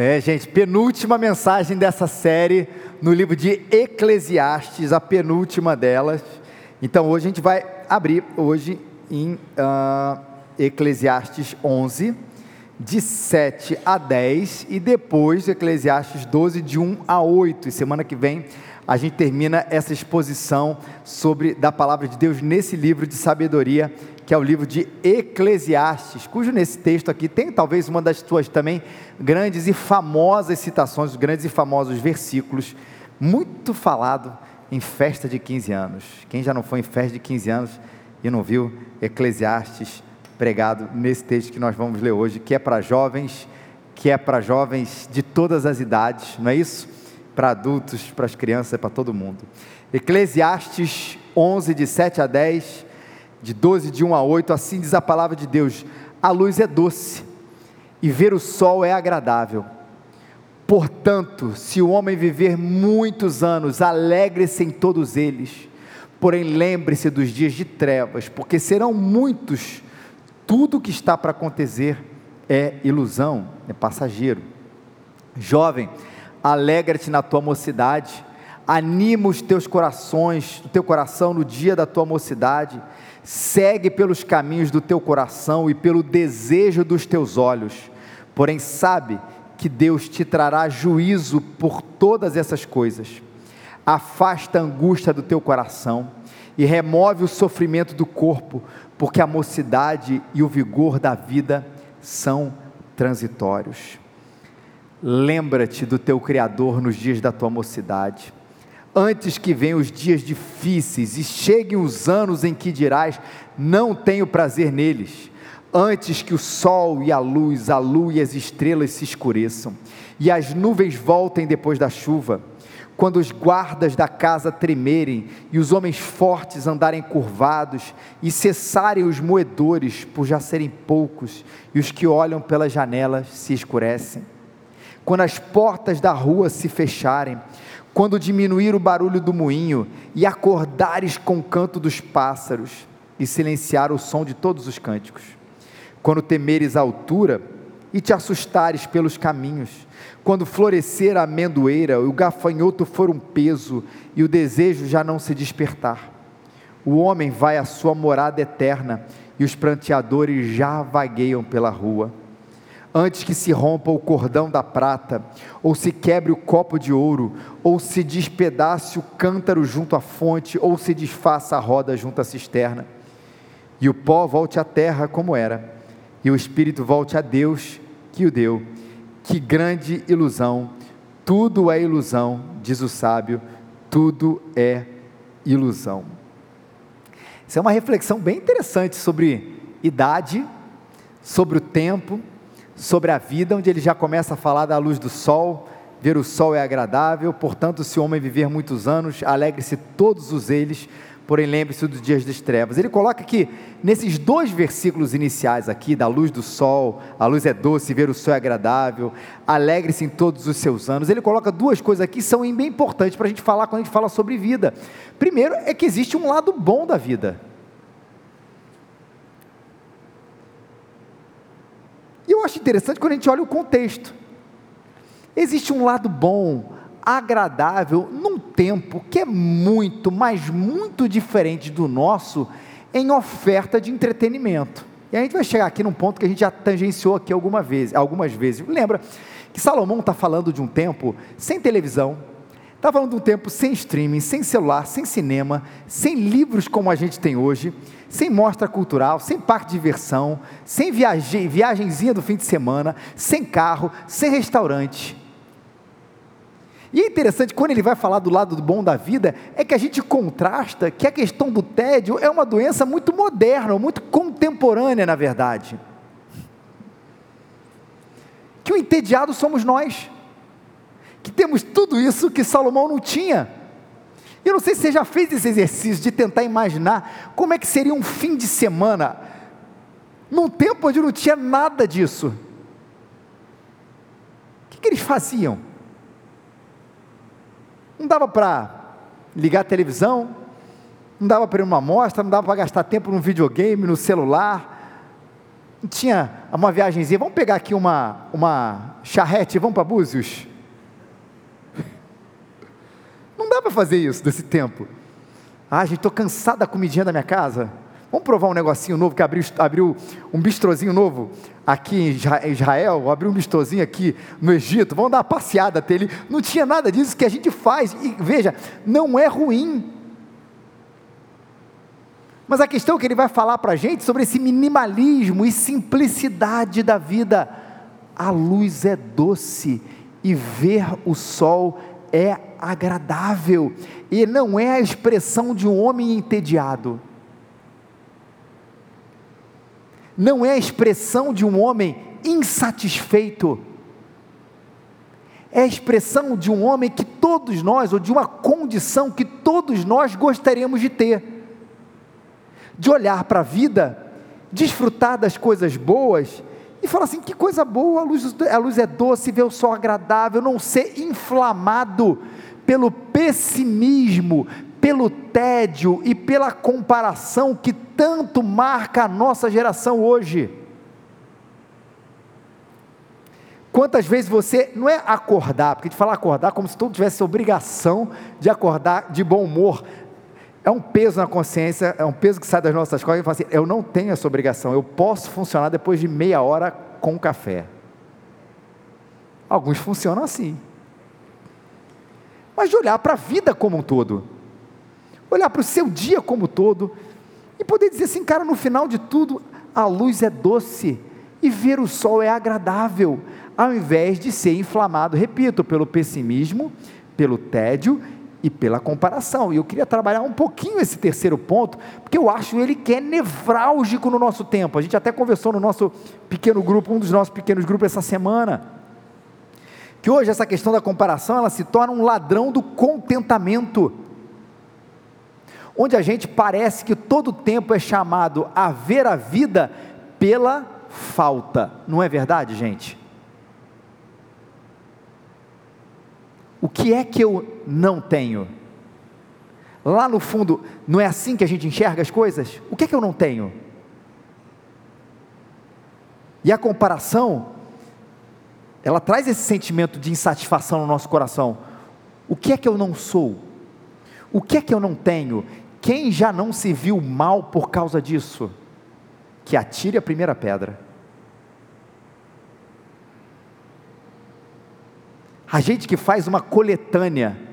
É, gente, penúltima mensagem dessa série no livro de Eclesiastes, a penúltima delas. Então hoje a gente vai abrir hoje em uh, Eclesiastes 11, de 7 a 10, e depois Eclesiastes 12, de 1 a 8. E semana que vem a gente termina essa exposição sobre da palavra de Deus nesse livro de sabedoria que é o livro de Eclesiastes, cujo nesse texto aqui tem talvez uma das suas também grandes e famosas citações, grandes e famosos versículos, muito falado em festa de 15 anos. Quem já não foi em festa de 15 anos e não viu Eclesiastes pregado nesse texto que nós vamos ler hoje, que é para jovens, que é para jovens de todas as idades, não é isso? Para adultos, para as crianças, para todo mundo. Eclesiastes 11, de 7 a 10 de 12, de 1 a 8, assim diz a palavra de Deus: a luz é doce e ver o sol é agradável. Portanto, se o homem viver muitos anos, alegre-se em todos eles. Porém, lembre-se dos dias de trevas, porque serão muitos. Tudo que está para acontecer é ilusão, é passageiro. Jovem, alegra-te na tua mocidade, anima os teus corações, o teu coração no dia da tua mocidade segue pelos caminhos do teu coração e pelo desejo dos teus olhos, porém sabe que Deus te trará juízo por todas essas coisas. Afasta a angústia do teu coração e remove o sofrimento do corpo, porque a mocidade e o vigor da vida são transitórios. Lembra-te do teu Criador nos dias da tua mocidade antes que venham os dias difíceis e cheguem os anos em que dirás: Não tenho prazer neles, antes que o sol e a luz, a lua e as estrelas se escureçam, e as nuvens voltem depois da chuva, quando os guardas da casa tremerem e os homens fortes andarem curvados, e cessarem os moedores por já serem poucos, e os que olham pelas janelas se escurecem. Quando as portas da rua se fecharem, quando diminuir o barulho do moinho e acordares com o canto dos pássaros e silenciar o som de todos os cânticos, quando temeres a altura e te assustares pelos caminhos, quando florescer a amendoeira e o gafanhoto for um peso e o desejo já não se despertar, o homem vai à sua morada eterna e os pranteadores já vagueiam pela rua antes que se rompa o cordão da prata, ou se quebre o copo de ouro, ou se despedace o cântaro junto à fonte, ou se desfaça a roda junto à cisterna. E o pó volte à terra como era, e o espírito volte a Deus que o deu. Que grande ilusão! Tudo é ilusão, diz o sábio, tudo é ilusão. Isso é uma reflexão bem interessante sobre idade, sobre o tempo, sobre a vida, onde ele já começa a falar da luz do sol, ver o sol é agradável, portanto, se o homem viver muitos anos, alegre-se todos os eles, porém lembre-se dos dias das trevas. Ele coloca que nesses dois versículos iniciais aqui, da luz do sol, a luz é doce, ver o sol é agradável, alegre-se em todos os seus anos. Ele coloca duas coisas aqui que são bem importantes para a gente falar quando a gente fala sobre vida. Primeiro é que existe um lado bom da vida. Eu acho interessante quando a gente olha o contexto. Existe um lado bom, agradável, num tempo que é muito, mas muito diferente do nosso em oferta de entretenimento. E a gente vai chegar aqui num ponto que a gente já tangenciou aqui alguma vez, algumas vezes. Lembra que Salomão está falando de um tempo sem televisão, está falando de um tempo sem streaming, sem celular, sem cinema, sem livros como a gente tem hoje, sem mostra cultural, sem parque de diversão, sem viagem, viagenzinha do fim de semana, sem carro, sem restaurante. E é interessante, quando ele vai falar do lado do bom da vida, é que a gente contrasta que a questão do tédio é uma doença muito moderna, muito contemporânea, na verdade. Que o entediado somos nós, que temos tudo isso que Salomão não tinha. Eu não sei se você já fez esse exercício de tentar imaginar como é que seria um fim de semana num tempo onde não tinha nada disso. O que, que eles faziam? Não dava para ligar a televisão, não dava para ir numa amostra, não dava para gastar tempo no videogame, no celular. Não tinha uma viagemzinha, vamos pegar aqui uma, uma charrete, vamos para Búzios? Não dá para fazer isso desse tempo. Ah, gente, estou cansado da comidinha da minha casa. Vamos provar um negocinho novo que abriu, abriu um bistrozinho novo aqui em Israel, abriu um bistrozinho aqui no Egito. Vamos dar uma passeada até ele. Não tinha nada disso que a gente faz. E veja, não é ruim. Mas a questão é que ele vai falar para a gente sobre esse minimalismo e simplicidade da vida. A luz é doce e ver o sol é agradável, e não é a expressão de um homem entediado, não é a expressão de um homem insatisfeito, é a expressão de um homem que todos nós, ou de uma condição que todos nós gostaríamos de ter, de olhar para a vida, desfrutar das coisas boas e falar assim: que coisa boa, a luz, a luz é doce, ver o sol agradável, não ser inflamado pelo pessimismo, pelo tédio e pela comparação que tanto marca a nossa geração hoje. Quantas vezes você, não é acordar, porque de falar acordar como se todo tivesse obrigação de acordar de bom humor, é um peso na consciência, é um peso que sai das nossas costas e fala assim: eu não tenho essa obrigação, eu posso funcionar depois de meia hora com café. Alguns funcionam assim mas de olhar para a vida como um todo, olhar para o seu dia como um todo, e poder dizer assim, cara, no final de tudo, a luz é doce e ver o sol é agradável, ao invés de ser inflamado, repito, pelo pessimismo, pelo tédio e pela comparação. E eu queria trabalhar um pouquinho esse terceiro ponto, porque eu acho ele que é nevrálgico no nosso tempo. A gente até conversou no nosso pequeno grupo, um dos nossos pequenos grupos essa semana que hoje essa questão da comparação ela se torna um ladrão do contentamento, onde a gente parece que todo tempo é chamado a ver a vida pela falta, não é verdade, gente? O que é que eu não tenho? Lá no fundo, não é assim que a gente enxerga as coisas? O que é que eu não tenho? E a comparação ela traz esse sentimento de insatisfação no nosso coração. O que é que eu não sou? O que é que eu não tenho? Quem já não se viu mal por causa disso? Que atire a primeira pedra. A gente que faz uma coletânea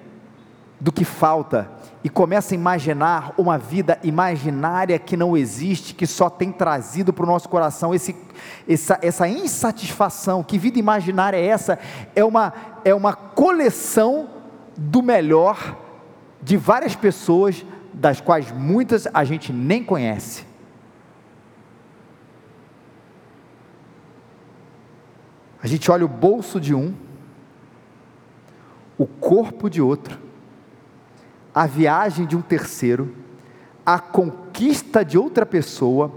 do que falta e começa a imaginar uma vida imaginária que não existe, que só tem trazido para o nosso coração esse, essa, essa insatisfação. Que vida imaginária é essa? É uma, é uma coleção do melhor de várias pessoas, das quais muitas a gente nem conhece. A gente olha o bolso de um, o corpo de outro, a viagem de um terceiro, a conquista de outra pessoa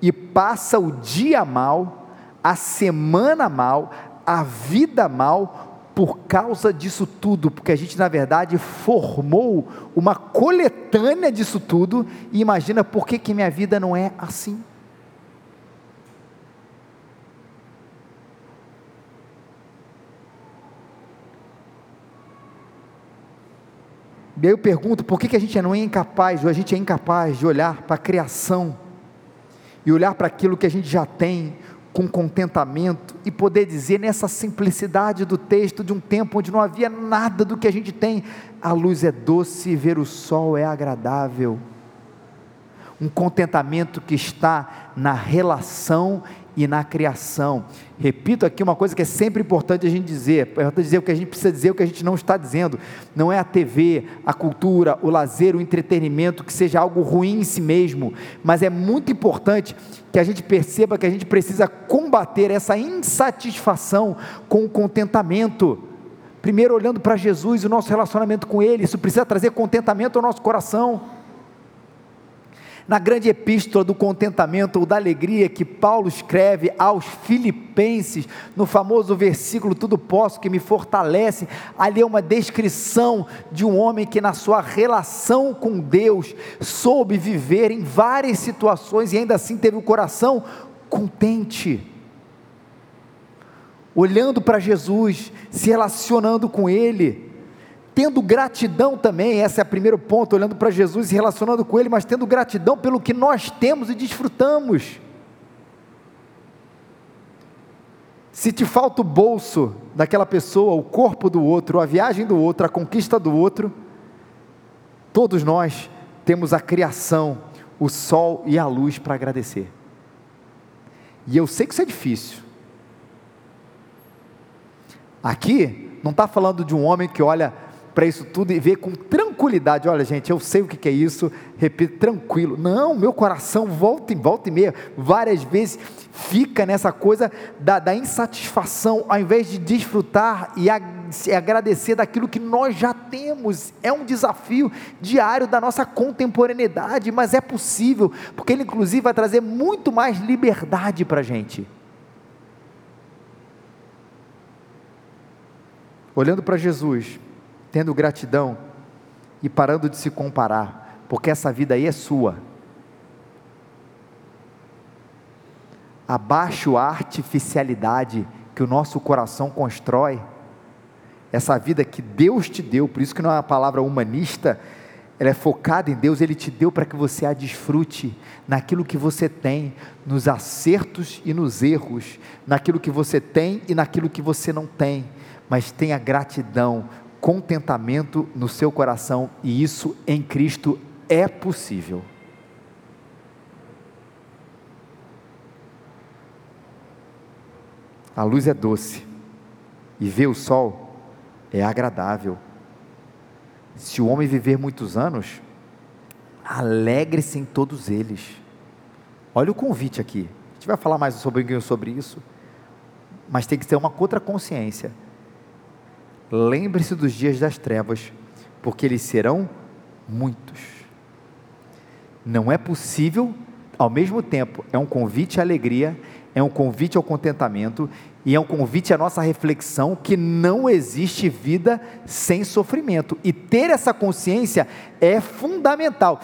e passa o dia mal, a semana mal, a vida mal por causa disso tudo, porque a gente na verdade formou uma coletânea disso tudo e imagina por que, que minha vida não é assim. E aí eu pergunto, por que, que a gente não é incapaz, ou a gente é incapaz de olhar para a criação, e olhar para aquilo que a gente já tem, com contentamento, e poder dizer nessa simplicidade do texto, de um tempo onde não havia nada do que a gente tem, a luz é doce e ver o sol é agradável. Um contentamento que está na relação e na criação. Repito aqui uma coisa que é sempre importante a gente dizer, é importante dizer o que a gente precisa dizer, o que a gente não está dizendo. Não é a TV, a cultura, o lazer, o entretenimento que seja algo ruim em si mesmo, mas é muito importante que a gente perceba que a gente precisa combater essa insatisfação com o contentamento. Primeiro olhando para Jesus e o nosso relacionamento com Ele, isso precisa trazer contentamento ao nosso coração na grande epístola do contentamento ou da alegria que Paulo escreve aos Filipenses, no famoso versículo Tudo posso que me fortalece, ali é uma descrição de um homem que, na sua relação com Deus, soube viver em várias situações e ainda assim teve o coração contente. Olhando para Jesus, se relacionando com Ele, tendo gratidão também, esse é o primeiro ponto, olhando para Jesus e relacionando com Ele, mas tendo gratidão pelo que nós temos e desfrutamos. Se te falta o bolso daquela pessoa, o corpo do outro, a viagem do outro, a conquista do outro, todos nós temos a criação, o sol e a luz para agradecer. E eu sei que isso é difícil. Aqui não está falando de um homem que olha para isso tudo e ver com tranquilidade. Olha, gente, eu sei o que é isso, repito, tranquilo. Não, meu coração volta e volta e meia, várias vezes fica nessa coisa da, da insatisfação, ao invés de desfrutar e agradecer daquilo que nós já temos. É um desafio diário da nossa contemporaneidade, mas é possível, porque ele, inclusive, vai trazer muito mais liberdade para a gente. Olhando para Jesus, tendo gratidão e parando de se comparar, porque essa vida aí é sua. Abaixo a artificialidade que o nosso coração constrói, essa vida que Deus te deu, por isso que não é uma palavra humanista, ela é focada em Deus, Ele te deu para que você a desfrute naquilo que você tem, nos acertos e nos erros, naquilo que você tem e naquilo que você não tem, mas tenha gratidão, contentamento no seu coração e isso em Cristo é possível. A luz é doce e ver o sol é agradável. Se o homem viver muitos anos, alegre-se em todos eles. Olha o convite aqui. A gente vai falar mais sobre, sobre isso, mas tem que ter uma contra consciência Lembre-se dos dias das trevas, porque eles serão muitos. Não é possível, ao mesmo tempo, é um convite à alegria, é um convite ao contentamento e é um convite à nossa reflexão que não existe vida sem sofrimento. E ter essa consciência é fundamental.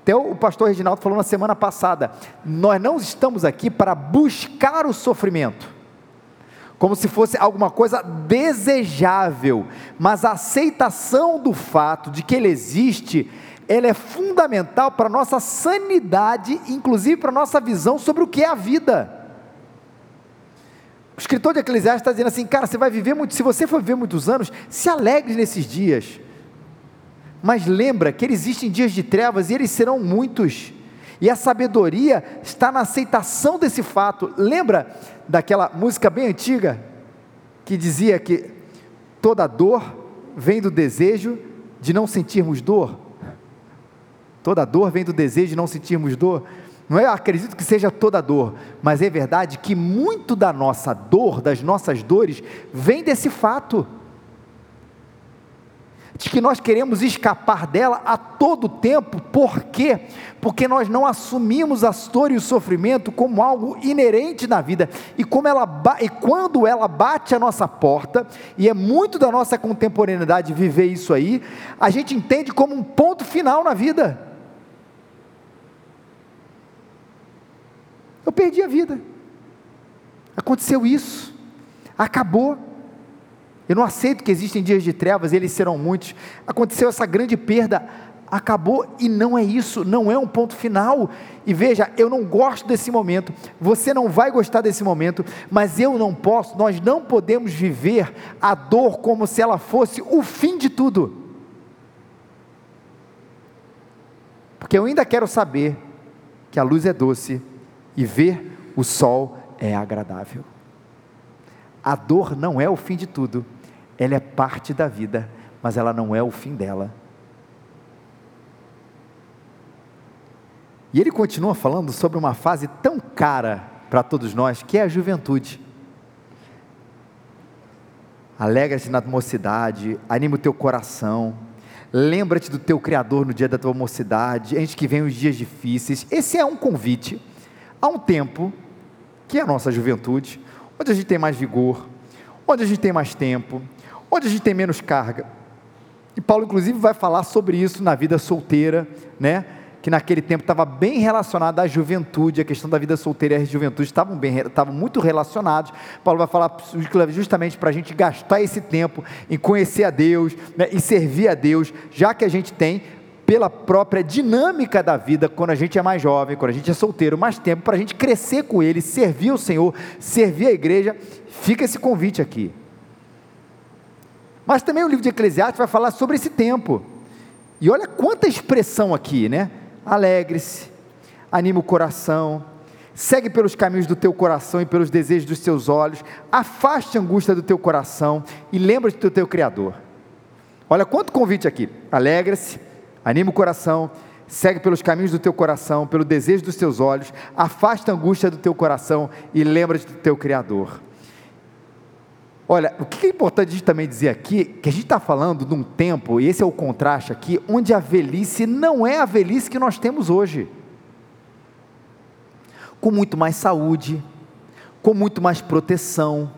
Até o pastor Reginaldo falou na semana passada: nós não estamos aqui para buscar o sofrimento como se fosse alguma coisa desejável, mas a aceitação do fato de que ele existe, ela é fundamental para a nossa sanidade, inclusive para a nossa visão sobre o que é a vida. O escritor de Eclesiastes está dizendo assim, cara, você vai viver muito, se você for viver muitos anos, se alegre nesses dias. Mas lembra que existem dias de trevas e eles serão muitos. E a sabedoria está na aceitação desse fato. Lembra daquela música bem antiga que dizia que toda dor vem do desejo de não sentirmos dor? Toda dor vem do desejo de não sentirmos dor. Não é, acredito que seja toda dor, mas é verdade que muito da nossa dor, das nossas dores, vem desse fato de que nós queremos escapar dela a todo tempo, por quê? Porque nós não assumimos a dor e o sofrimento como algo inerente na vida, e, como ela, e quando ela bate a nossa porta, e é muito da nossa contemporaneidade viver isso aí, a gente entende como um ponto final na vida. Eu perdi a vida, aconteceu isso, acabou eu não aceito que existem dias de trevas, eles serão muitos. Aconteceu essa grande perda, acabou e não é isso, não é um ponto final. E veja, eu não gosto desse momento, você não vai gostar desse momento, mas eu não posso, nós não podemos viver a dor como se ela fosse o fim de tudo. Porque eu ainda quero saber que a luz é doce e ver o sol é agradável. A dor não é o fim de tudo ela é parte da vida, mas ela não é o fim dela. E ele continua falando sobre uma fase tão cara para todos nós, que é a juventude. Alegra-te na mocidade, anima o teu coração, lembra-te do teu Criador no dia da tua mocidade, antes que venham os dias difíceis. Esse é um convite a um tempo, que é a nossa juventude, onde a gente tem mais vigor, onde a gente tem mais tempo, onde a gente tem menos carga. E Paulo, inclusive, vai falar sobre isso na vida solteira, né? que naquele tempo estava bem relacionada à juventude, a questão da vida solteira e a juventude estavam, bem, estavam muito relacionados. Paulo vai falar justamente para a gente gastar esse tempo em conhecer a Deus, né, em servir a Deus, já que a gente tem, pela própria dinâmica da vida, quando a gente é mais jovem, quando a gente é solteiro, mais tempo para a gente crescer com Ele, servir o Senhor, servir a igreja, fica esse convite aqui. Mas também o livro de Eclesiastes vai falar sobre esse tempo. E olha quanta expressão aqui, né? Alegre-se, anima o coração, segue pelos caminhos do teu coração e pelos desejos dos teus olhos, afaste a angústia do teu coração e lembra-te do teu Criador. Olha quanto convite aqui. Alegra-se, anima o coração, segue pelos caminhos do teu coração, pelo desejo dos teus olhos, afasta a angústia do teu coração e lembra-te do teu Criador. Olha, o que é importante a gente também dizer aqui, que a gente está falando de um tempo, e esse é o contraste aqui, onde a velhice não é a velhice que nós temos hoje. Com muito mais saúde, com muito mais proteção.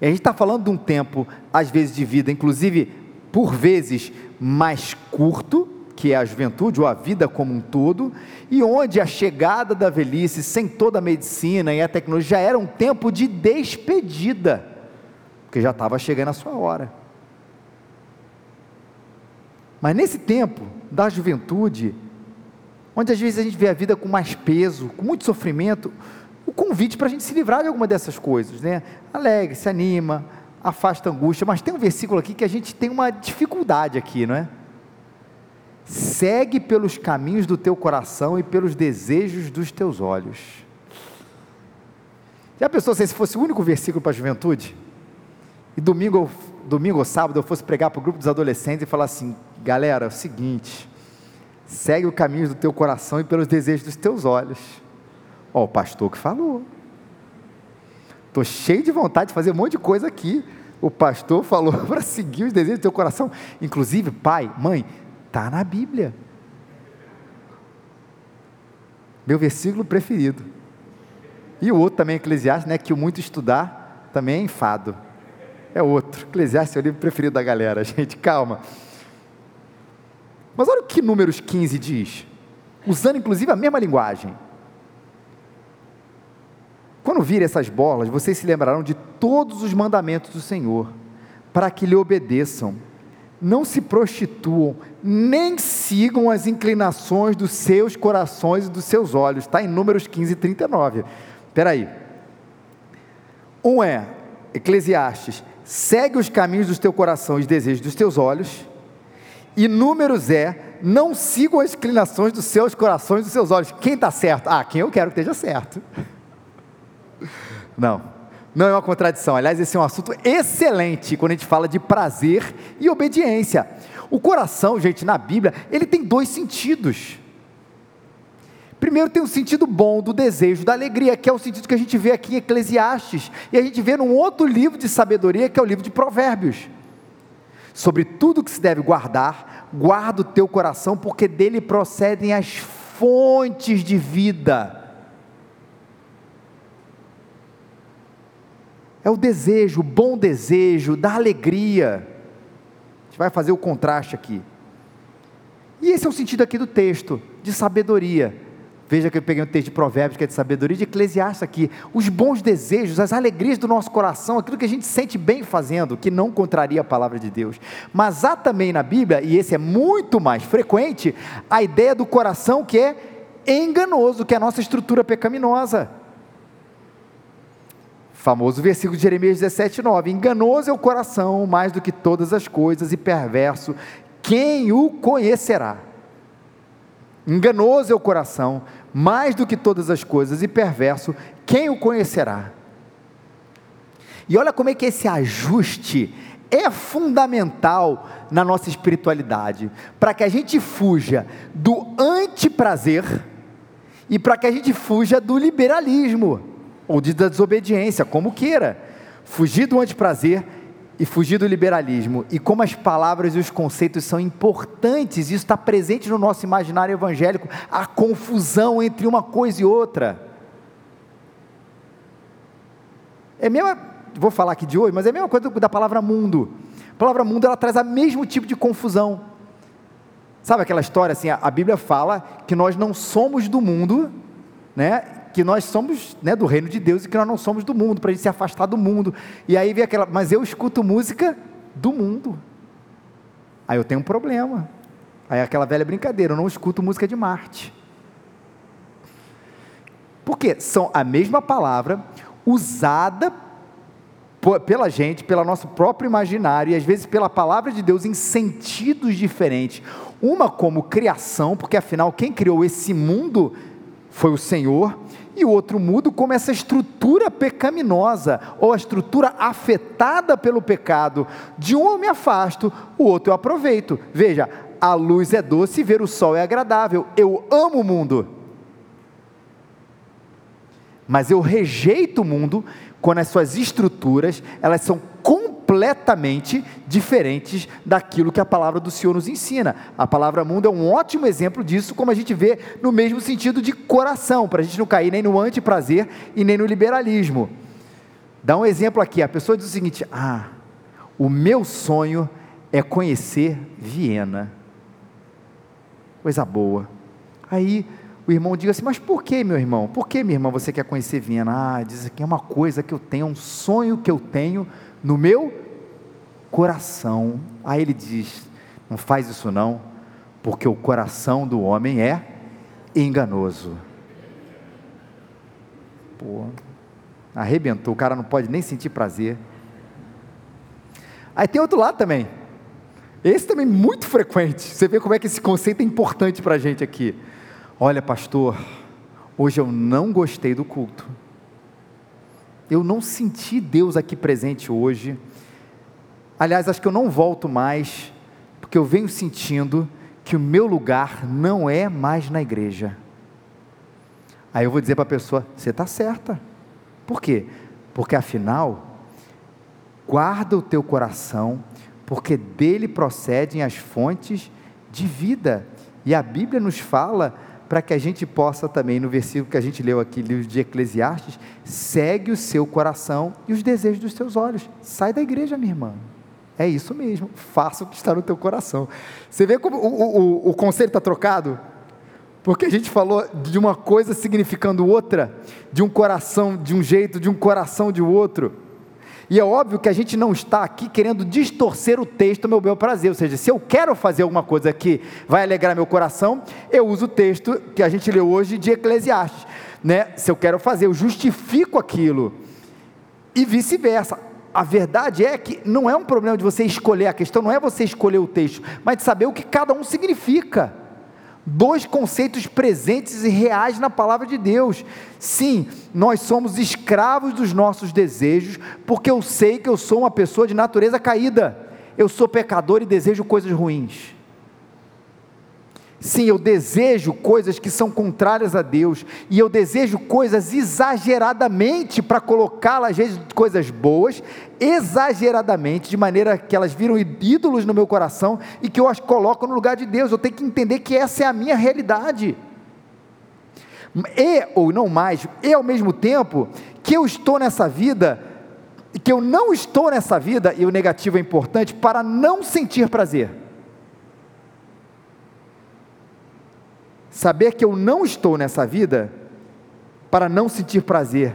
E a gente está falando de um tempo, às vezes, de vida, inclusive, por vezes, mais curto, que é a juventude ou a vida como um todo, e onde a chegada da velhice, sem toda a medicina e a tecnologia, já era um tempo de despedida porque já estava chegando a sua hora. Mas nesse tempo da juventude, onde às vezes a gente vê a vida com mais peso, com muito sofrimento, o convite para a gente se livrar de alguma dessas coisas, né? Alegre, se anima, afasta a angústia, mas tem um versículo aqui que a gente tem uma dificuldade aqui, não é? Segue pelos caminhos do teu coração e pelos desejos dos teus olhos. Já pensou se esse fosse o único versículo para a juventude? E domingo, domingo ou sábado eu fosse pregar para o grupo dos adolescentes e falar assim: galera, é o seguinte, segue o caminho do teu coração e pelos desejos dos teus olhos. Ó, o pastor que falou. Estou cheio de vontade de fazer um monte de coisa aqui. O pastor falou para seguir os desejos do teu coração. Inclusive, pai, mãe, está na Bíblia. Meu versículo preferido. E o outro também, Eclesiastes, né, que o muito estudar também é enfado é outro. Eclesiastes é o livro preferido da galera, gente, calma. Mas olha o que Números 15 diz, usando inclusive a mesma linguagem. Quando virem essas bolas, vocês se lembrarão de todos os mandamentos do Senhor, para que lhe obedeçam. Não se prostituam, nem sigam as inclinações dos seus corações e dos seus olhos. Está em Números 15, 39. Espera aí. Um é Eclesiastes, segue os caminhos do teu coração e os desejos dos teus olhos, e números é, não sigam as inclinações dos seus corações e dos seus olhos. Quem está certo? Ah, quem eu quero que esteja certo. Não, não é uma contradição. Aliás, esse é um assunto excelente quando a gente fala de prazer e obediência. O coração, gente, na Bíblia, ele tem dois sentidos. Primeiro tem o sentido bom do desejo, da alegria, que é o sentido que a gente vê aqui em Eclesiastes, e a gente vê num outro livro de sabedoria, que é o livro de Provérbios. Sobre tudo que se deve guardar, guarda o teu coração, porque dele procedem as fontes de vida. É o desejo, o bom desejo, da alegria. A gente vai fazer o contraste aqui. E esse é o sentido aqui do texto, de sabedoria Veja que eu peguei um texto de Provérbios, que é de sabedoria, de Eclesiastes aqui. Os bons desejos, as alegrias do nosso coração, aquilo que a gente sente bem fazendo, que não contraria a palavra de Deus. Mas há também na Bíblia, e esse é muito mais frequente, a ideia do coração que é enganoso, que é a nossa estrutura pecaminosa. Famoso versículo de Jeremias 17, 9: Enganoso é o coração mais do que todas as coisas, e perverso, quem o conhecerá? Enganoso é o coração mais do que todas as coisas, e perverso, quem o conhecerá? E olha como é que esse ajuste é fundamental na nossa espiritualidade, para que a gente fuja do antiprazer e para que a gente fuja do liberalismo ou da desobediência, como queira. Fugir do antiprazer e fugir do liberalismo. E como as palavras e os conceitos são importantes, isso está presente no nosso imaginário evangélico, a confusão entre uma coisa e outra. É a mesma, vou falar aqui de hoje, mas é a mesma coisa da palavra mundo. A palavra mundo ela traz o mesmo tipo de confusão. Sabe aquela história assim? A Bíblia fala que nós não somos do mundo, né? Que nós somos né, do reino de Deus e que nós não somos do mundo, para a gente se afastar do mundo. E aí vem aquela, mas eu escuto música do mundo. Aí eu tenho um problema. Aí aquela velha brincadeira, eu não escuto música de Marte. Porque são a mesma palavra usada pela gente, pelo nosso próprio imaginário e às vezes pela palavra de Deus em sentidos diferentes. Uma como criação, porque afinal quem criou esse mundo foi o Senhor, e o outro mundo como essa estrutura pecaminosa, ou a estrutura afetada pelo pecado. De um eu me afasto, o outro eu aproveito. Veja, a luz é doce ver o sol é agradável. Eu amo o mundo. Mas eu rejeito o mundo quando as suas estruturas, elas são completamente diferentes daquilo que a palavra do Senhor nos ensina. A palavra mundo é um ótimo exemplo disso, como a gente vê no mesmo sentido de coração, para a gente não cair nem no antiprazer e nem no liberalismo. Dá um exemplo aqui, a pessoa diz o seguinte: "Ah, o meu sonho é conhecer Viena". Coisa boa. Aí o irmão diga assim: Mas por que, meu irmão? Por que, minha irmã, você quer conhecer Viena? Ah, diz aqui: é uma coisa que eu tenho, um sonho que eu tenho no meu coração. Aí ele diz: Não faz isso não, porque o coração do homem é enganoso. Pô, arrebentou, o cara não pode nem sentir prazer. Aí tem outro lado também. Esse também é muito frequente. Você vê como é que esse conceito é importante para a gente aqui. Olha, pastor, hoje eu não gostei do culto. Eu não senti Deus aqui presente hoje. Aliás, acho que eu não volto mais, porque eu venho sentindo que o meu lugar não é mais na igreja. Aí eu vou dizer para a pessoa: você está certa. Por quê? Porque afinal, guarda o teu coração, porque dele procedem as fontes de vida. E a Bíblia nos fala para que a gente possa também, no versículo que a gente leu aqui, livro de Eclesiastes, segue o seu coração e os desejos dos seus olhos. Sai da igreja, minha irmã. É isso mesmo, faça o que está no teu coração. Você vê como o, o, o conselho está trocado? Porque a gente falou de uma coisa significando outra, de um coração de um jeito, de um coração de outro. E é óbvio que a gente não está aqui querendo distorcer o texto meu bel prazer, ou seja, se eu quero fazer alguma coisa que vai alegrar meu coração, eu uso o texto que a gente leu hoje de Eclesiastes, né? Se eu quero fazer, eu justifico aquilo. E vice-versa. A verdade é que não é um problema de você escolher, a questão não é você escolher o texto, mas de saber o que cada um significa dois conceitos presentes e reais na palavra de Deus. Sim, nós somos escravos dos nossos desejos, porque eu sei que eu sou uma pessoa de natureza caída. Eu sou pecador e desejo coisas ruins. Sim, eu desejo coisas que são contrárias a Deus, e eu desejo coisas exageradamente para colocá-las, às vezes, coisas boas, exageradamente, de maneira que elas viram ídolos no meu coração e que eu as coloco no lugar de Deus. Eu tenho que entender que essa é a minha realidade. E, ou não mais, e ao mesmo tempo, que eu estou nessa vida, que eu não estou nessa vida, e o negativo é importante, para não sentir prazer. Saber que eu não estou nessa vida para não sentir prazer,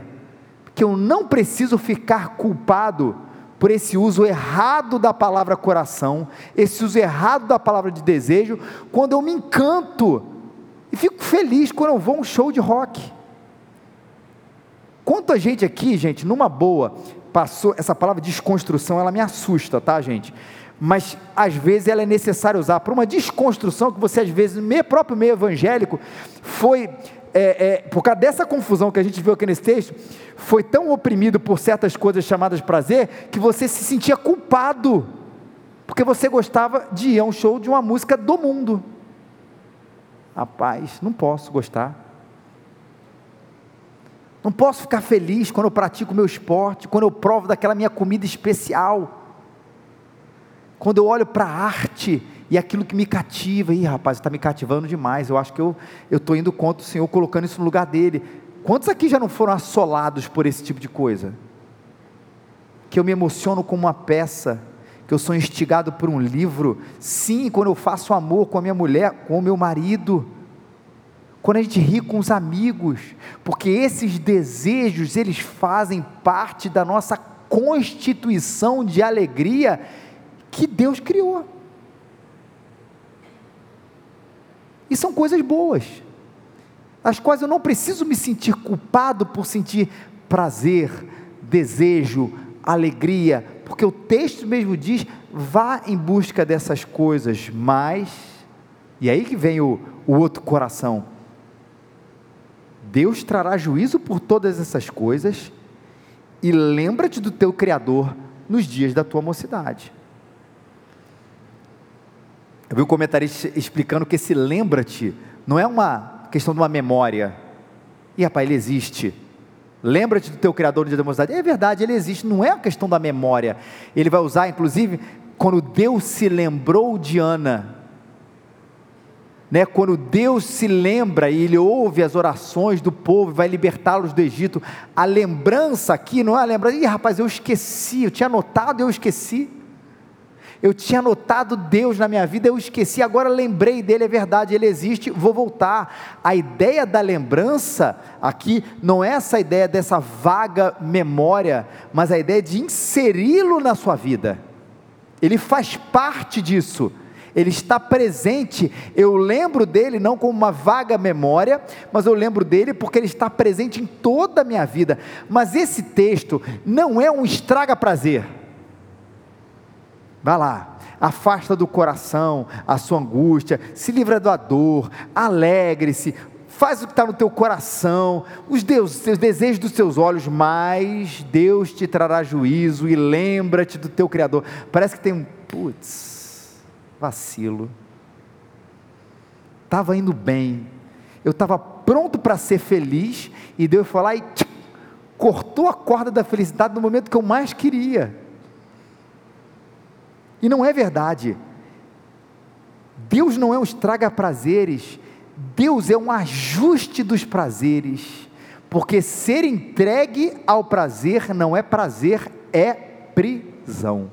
que eu não preciso ficar culpado por esse uso errado da palavra coração, esse uso errado da palavra de desejo, quando eu me encanto e fico feliz quando eu vou a um show de rock. Quanta gente aqui, gente, numa boa, passou essa palavra desconstrução, ela me assusta, tá, gente? Mas às vezes ela é necessária usar para uma desconstrução que você, às vezes, no próprio meio evangélico, foi, é, é, por causa dessa confusão que a gente viu aqui nesse texto, foi tão oprimido por certas coisas chamadas prazer, que você se sentia culpado, porque você gostava de ir a um show de uma música do mundo. Rapaz, não posso gostar. Não posso ficar feliz quando eu pratico meu esporte, quando eu provo daquela minha comida especial quando eu olho para a arte e aquilo que me cativa, e rapaz, está me cativando demais, eu acho que eu estou indo contra o Senhor, colocando isso no lugar dele. Quantos aqui já não foram assolados por esse tipo de coisa? Que eu me emociono como uma peça, que eu sou instigado por um livro, sim, quando eu faço amor com a minha mulher, com o meu marido, quando a gente ri com os amigos, porque esses desejos, eles fazem parte da nossa constituição de alegria que Deus criou. E são coisas boas, as quais eu não preciso me sentir culpado por sentir prazer, desejo, alegria, porque o texto mesmo diz: vá em busca dessas coisas, mas, e aí que vem o, o outro coração, Deus trará juízo por todas essas coisas, e lembra-te do teu Criador nos dias da tua mocidade. Eu vi um comentarista explicando que esse lembra-te não é uma questão de uma memória. E rapaz, ele existe. Lembra-te do teu Criador da mocidade. É verdade, ele existe, não é uma questão da memória. Ele vai usar, inclusive, quando Deus se lembrou de Ana. Né, quando Deus se lembra e Ele ouve as orações do povo vai libertá-los do Egito, a lembrança aqui não é a lembrança, ih rapaz, eu esqueci, eu tinha anotado eu esqueci eu tinha anotado Deus na minha vida, eu esqueci, agora lembrei dele, é verdade, ele existe, vou voltar. A ideia da lembrança aqui não é essa ideia dessa vaga memória, mas a ideia de inseri-lo na sua vida. Ele faz parte disso. Ele está presente. Eu lembro dele não como uma vaga memória, mas eu lembro dele porque ele está presente em toda a minha vida. Mas esse texto não é um estraga prazer. Vai lá, afasta do coração a sua angústia, se livra da dor, alegre-se, faz o que está no teu coração, os Deus, seus desejos dos teus olhos, mas Deus te trará juízo e lembra-te do teu Criador. Parece que tem um, putz, vacilo. Estava indo bem, eu estava pronto para ser feliz, e Deus foi lá e cortou a corda da felicidade no momento que eu mais queria. E não é verdade. Deus não é um estraga-prazeres, Deus é um ajuste dos prazeres, porque ser entregue ao prazer não é prazer, é prisão.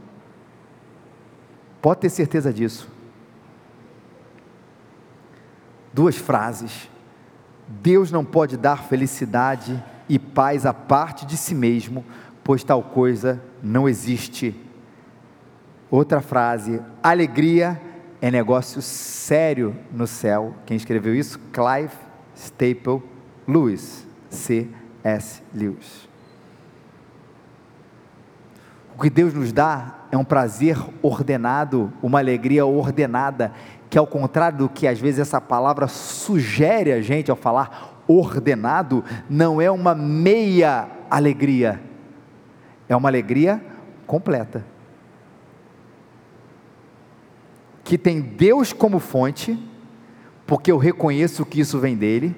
Pode ter certeza disso. Duas frases. Deus não pode dar felicidade e paz à parte de si mesmo, pois tal coisa não existe Outra frase: alegria é negócio sério no céu. Quem escreveu isso? Clive Staple Lewis, C.S. Lewis. O que Deus nos dá é um prazer ordenado, uma alegria ordenada, que ao contrário do que às vezes essa palavra sugere a gente ao falar ordenado, não é uma meia alegria, é uma alegria completa. Que tem Deus como fonte, porque eu reconheço que isso vem dele,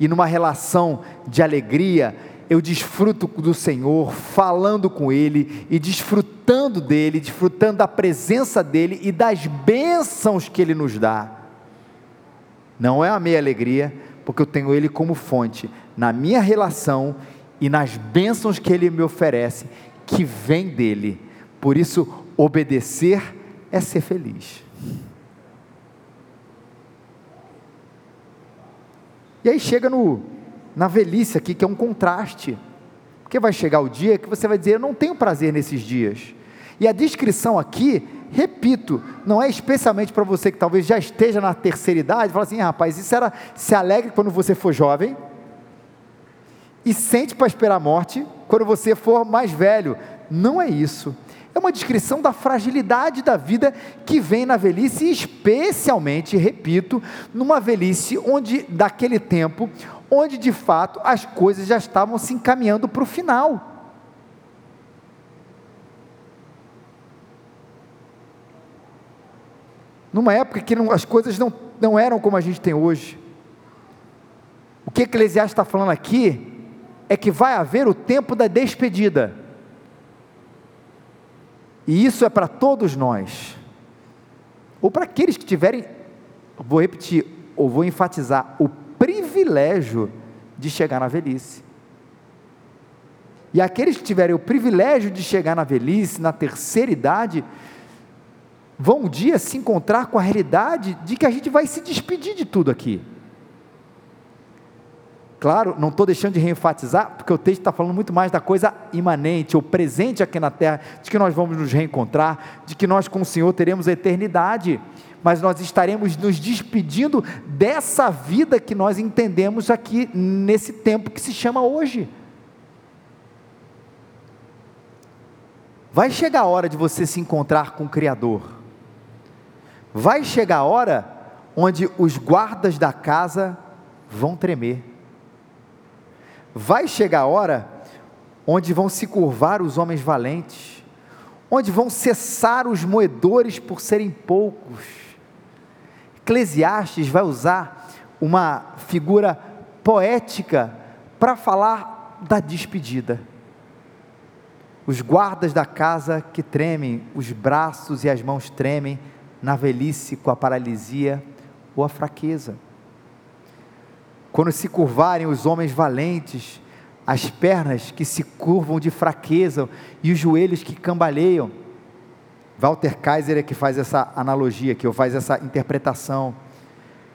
e numa relação de alegria, eu desfruto do Senhor, falando com Ele e desfrutando dele, desfrutando da presença dele e das bênçãos que Ele nos dá. Não é a minha alegria, porque eu tenho Ele como fonte na minha relação e nas bênçãos que Ele me oferece, que vem dele. Por isso, obedecer é ser feliz. E aí chega no, na velhice aqui, que é um contraste. Porque vai chegar o dia que você vai dizer: Eu não tenho prazer nesses dias. E a descrição aqui, repito, não é especialmente para você que talvez já esteja na terceira idade, fala assim: rapaz, isso era se alegre quando você for jovem, e sente para esperar a morte quando você for mais velho. Não é isso é uma descrição da fragilidade da vida que vem na velhice, especialmente, repito, numa velhice onde, daquele tempo, onde de fato as coisas já estavam se encaminhando para o final. Numa época que não, as coisas não, não eram como a gente tem hoje. O que Eclesiastes está falando aqui é que vai haver o tempo da despedida. E isso é para todos nós. Ou para aqueles que tiverem, vou repetir, ou vou enfatizar, o privilégio de chegar na velhice. E aqueles que tiverem o privilégio de chegar na velhice, na terceira idade, vão um dia se encontrar com a realidade de que a gente vai se despedir de tudo aqui. Claro, não estou deixando de reenfatizar, porque o texto está falando muito mais da coisa imanente, ou presente aqui na terra, de que nós vamos nos reencontrar, de que nós com o Senhor teremos a eternidade, mas nós estaremos nos despedindo dessa vida que nós entendemos aqui nesse tempo que se chama hoje. Vai chegar a hora de você se encontrar com o Criador. Vai chegar a hora onde os guardas da casa vão tremer. Vai chegar a hora onde vão se curvar os homens valentes, onde vão cessar os moedores por serem poucos. Eclesiastes vai usar uma figura poética para falar da despedida os guardas da casa que tremem, os braços e as mãos tremem na velhice com a paralisia ou a fraqueza. Quando se curvarem os homens valentes, as pernas que se curvam de fraqueza e os joelhos que cambaleiam. Walter Kaiser é que faz essa analogia ou faz essa interpretação.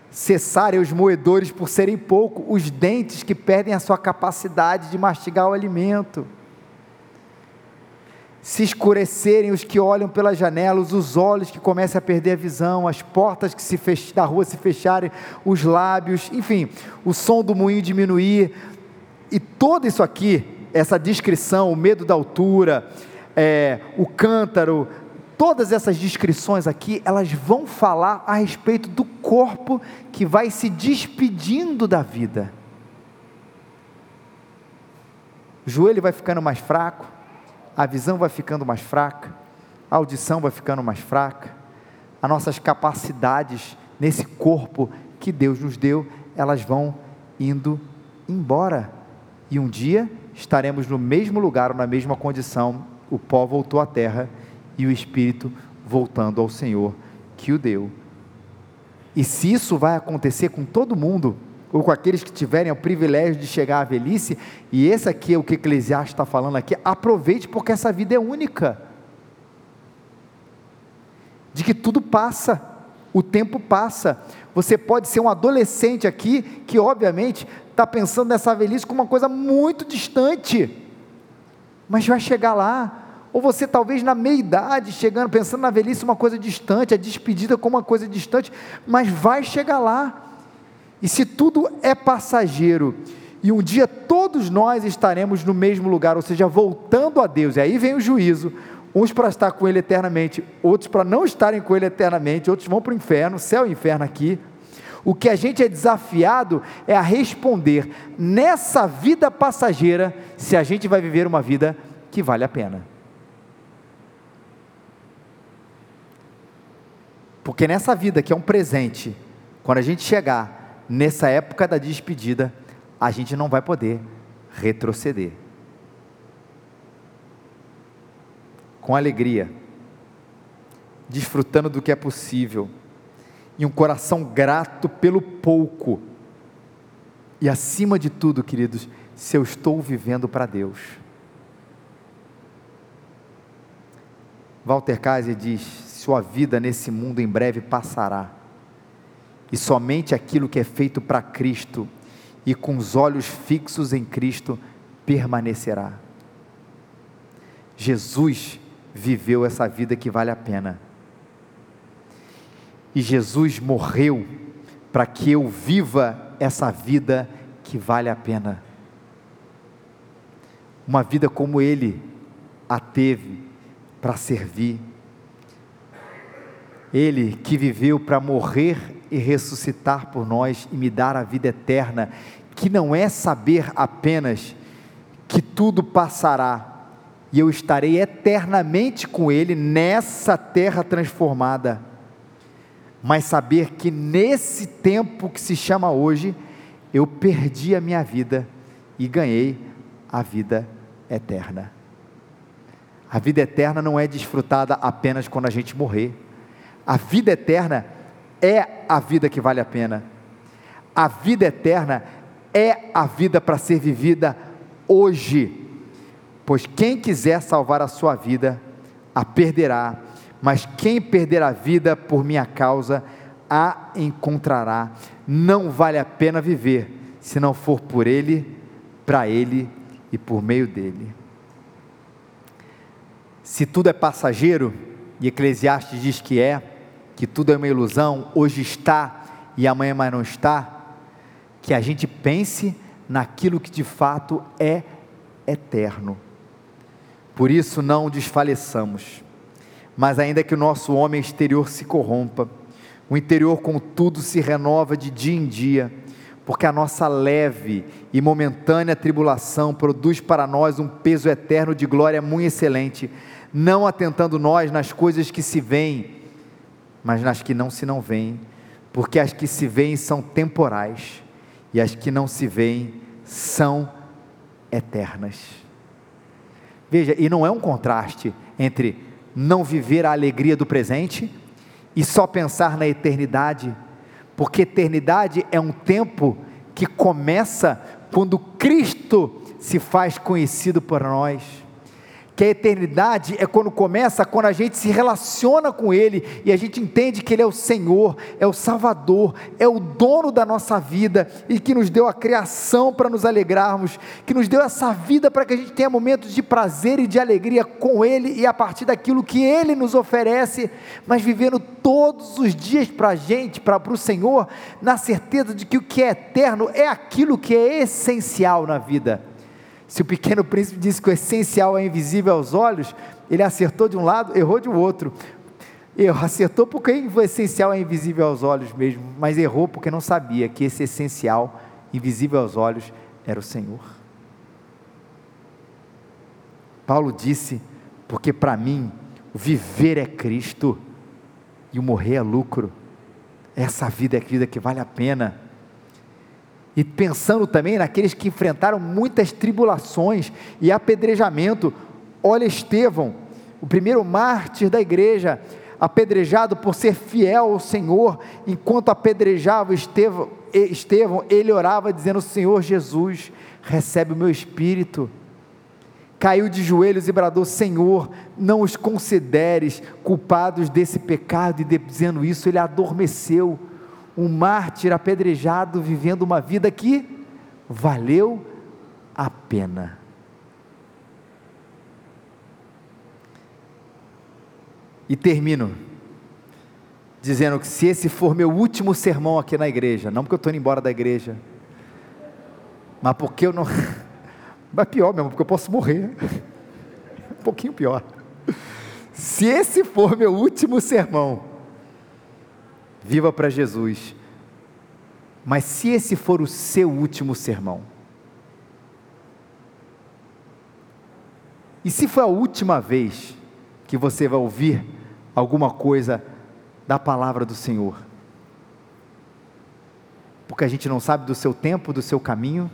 Cessarem os moedores por serem pouco, os dentes que perdem a sua capacidade de mastigar o alimento se escurecerem os que olham pelas janelas, os olhos que começam a perder a visão, as portas que se fech... da rua se fecharem, os lábios, enfim, o som do moinho diminuir, e todo isso aqui, essa descrição, o medo da altura, é, o cântaro, todas essas descrições aqui, elas vão falar a respeito do corpo que vai se despedindo da vida. O joelho vai ficando mais fraco, a visão vai ficando mais fraca, a audição vai ficando mais fraca, as nossas capacidades nesse corpo que Deus nos deu, elas vão indo embora. E um dia estaremos no mesmo lugar ou na mesma condição, o pó voltou à terra e o espírito voltando ao Senhor que o deu. E se isso vai acontecer com todo mundo, ou com aqueles que tiverem o privilégio de chegar à velhice, e esse aqui é o que Eclesiastes está falando aqui, aproveite porque essa vida é única. De que tudo passa, o tempo passa. Você pode ser um adolescente aqui que, obviamente, está pensando nessa velhice como uma coisa muito distante, mas vai chegar lá. Ou você, talvez na meia idade, chegando, pensando na velhice, uma coisa distante, a despedida como uma coisa distante, mas vai chegar lá. E se tudo é passageiro, e um dia todos nós estaremos no mesmo lugar, ou seja, voltando a Deus, e aí vem o juízo, uns para estar com Ele eternamente, outros para não estarem com Ele eternamente, outros vão para o inferno, céu e inferno aqui. O que a gente é desafiado é a responder nessa vida passageira se a gente vai viver uma vida que vale a pena. Porque nessa vida que é um presente, quando a gente chegar, nessa época da despedida, a gente não vai poder retroceder. Com alegria, desfrutando do que é possível, e um coração grato pelo pouco, e acima de tudo, queridos, se eu estou vivendo para Deus. Walter Kaiser diz: sua vida nesse mundo em breve passará e somente aquilo que é feito para Cristo e com os olhos fixos em Cristo permanecerá. Jesus viveu essa vida que vale a pena. E Jesus morreu para que eu viva essa vida que vale a pena. Uma vida como Ele a teve para servir. Ele que viveu para morrer e ressuscitar por nós e me dar a vida eterna, que não é saber apenas que tudo passará e eu estarei eternamente com Ele nessa terra transformada, mas saber que nesse tempo que se chama hoje, eu perdi a minha vida e ganhei a vida eterna. A vida eterna não é desfrutada apenas quando a gente morrer. A vida eterna é a vida que vale a pena. A vida eterna é a vida para ser vivida hoje. Pois quem quiser salvar a sua vida, a perderá, mas quem perder a vida por minha causa, a encontrará. Não vale a pena viver se não for por Ele, para Ele e por meio dele. Se tudo é passageiro, e Eclesiastes diz que é, que tudo é uma ilusão, hoje está e amanhã mais não está, que a gente pense naquilo que de fato é eterno. Por isso não desfaleçamos. Mas ainda que o nosso homem exterior se corrompa, o interior contudo se renova de dia em dia, porque a nossa leve e momentânea tribulação produz para nós um peso eterno de glória muito excelente, não atentando nós nas coisas que se veem, mas nas que não se não veem, porque as que se veem são temporais e as que não se veem são eternas. Veja, e não é um contraste entre não viver a alegria do presente e só pensar na eternidade, porque eternidade é um tempo que começa quando Cristo se faz conhecido por nós que a eternidade é quando começa, quando a gente se relaciona com Ele e a gente entende que Ele é o Senhor, é o Salvador, é o dono da nossa vida e que nos deu a criação para nos alegrarmos, que nos deu essa vida para que a gente tenha momentos de prazer e de alegria com Ele e a partir daquilo que Ele nos oferece, mas vivendo todos os dias para a gente, para o Senhor, na certeza de que o que é eterno é aquilo que é essencial na vida se o pequeno príncipe disse que o essencial é invisível aos olhos, ele acertou de um lado, errou de outro. Errou, acertou porque o essencial é invisível aos olhos mesmo, mas errou porque não sabia que esse essencial, invisível aos olhos, era o Senhor. Paulo disse: porque para mim, viver é Cristo e o morrer é lucro. Essa vida é vida que vale a pena e pensando também naqueles que enfrentaram muitas tribulações e apedrejamento. Olha Estevão, o primeiro mártir da igreja, apedrejado por ser fiel ao Senhor, enquanto apedrejava Estevão, Estevão ele orava dizendo: Senhor Jesus, recebe o meu espírito. Caiu de joelhos e bradou: Senhor, não os consideres culpados desse pecado, e dizendo isso, ele adormeceu um mártir apedrejado vivendo uma vida que valeu a pena. E termino dizendo que se esse for meu último sermão aqui na igreja, não porque eu estou indo embora da igreja, mas porque eu não. Mas pior mesmo, porque eu posso morrer. Um pouquinho pior. Se esse for meu último sermão, Viva para Jesus. Mas se esse for o seu último sermão, e se for a última vez que você vai ouvir alguma coisa da palavra do Senhor, porque a gente não sabe do seu tempo, do seu caminho,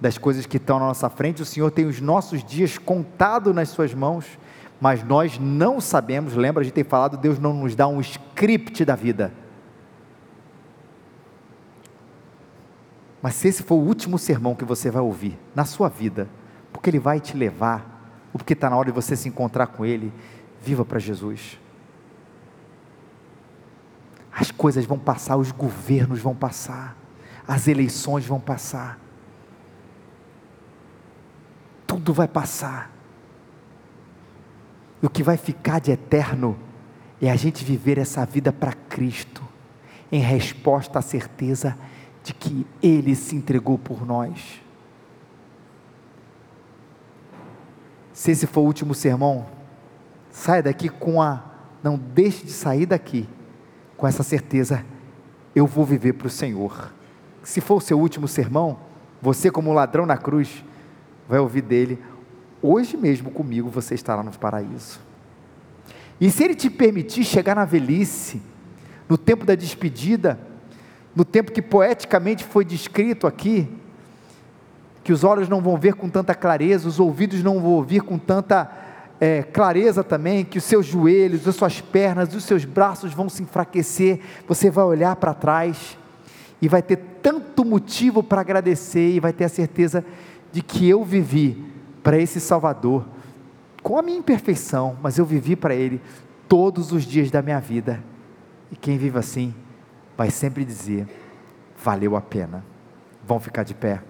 das coisas que estão na nossa frente, o Senhor tem os nossos dias contados nas suas mãos, mas nós não sabemos, lembra, a gente tem falado, Deus não nos dá um script da vida. Mas se esse for o último sermão que você vai ouvir na sua vida, porque ele vai te levar, ou porque está na hora de você se encontrar com ele, viva para Jesus. As coisas vão passar, os governos vão passar, as eleições vão passar, tudo vai passar e o que vai ficar de eterno é a gente viver essa vida para Cristo, em resposta à certeza de que Ele se entregou por nós. Se esse for o último sermão, saia daqui com a. Não deixe de sair daqui com essa certeza: eu vou viver para o Senhor. Se for o seu último sermão, você, como ladrão na cruz, vai ouvir dele: hoje mesmo comigo você estará no paraíso. E se Ele te permitir chegar na velhice, no tempo da despedida, no tempo que poeticamente foi descrito aqui, que os olhos não vão ver com tanta clareza, os ouvidos não vão ouvir com tanta é, clareza também, que os seus joelhos, as suas pernas, os seus braços vão se enfraquecer, você vai olhar para trás e vai ter tanto motivo para agradecer e vai ter a certeza de que eu vivi para esse Salvador, com a minha imperfeição, mas eu vivi para Ele todos os dias da minha vida. E quem vive assim vai sempre dizer: valeu a pena. Vão ficar de pé.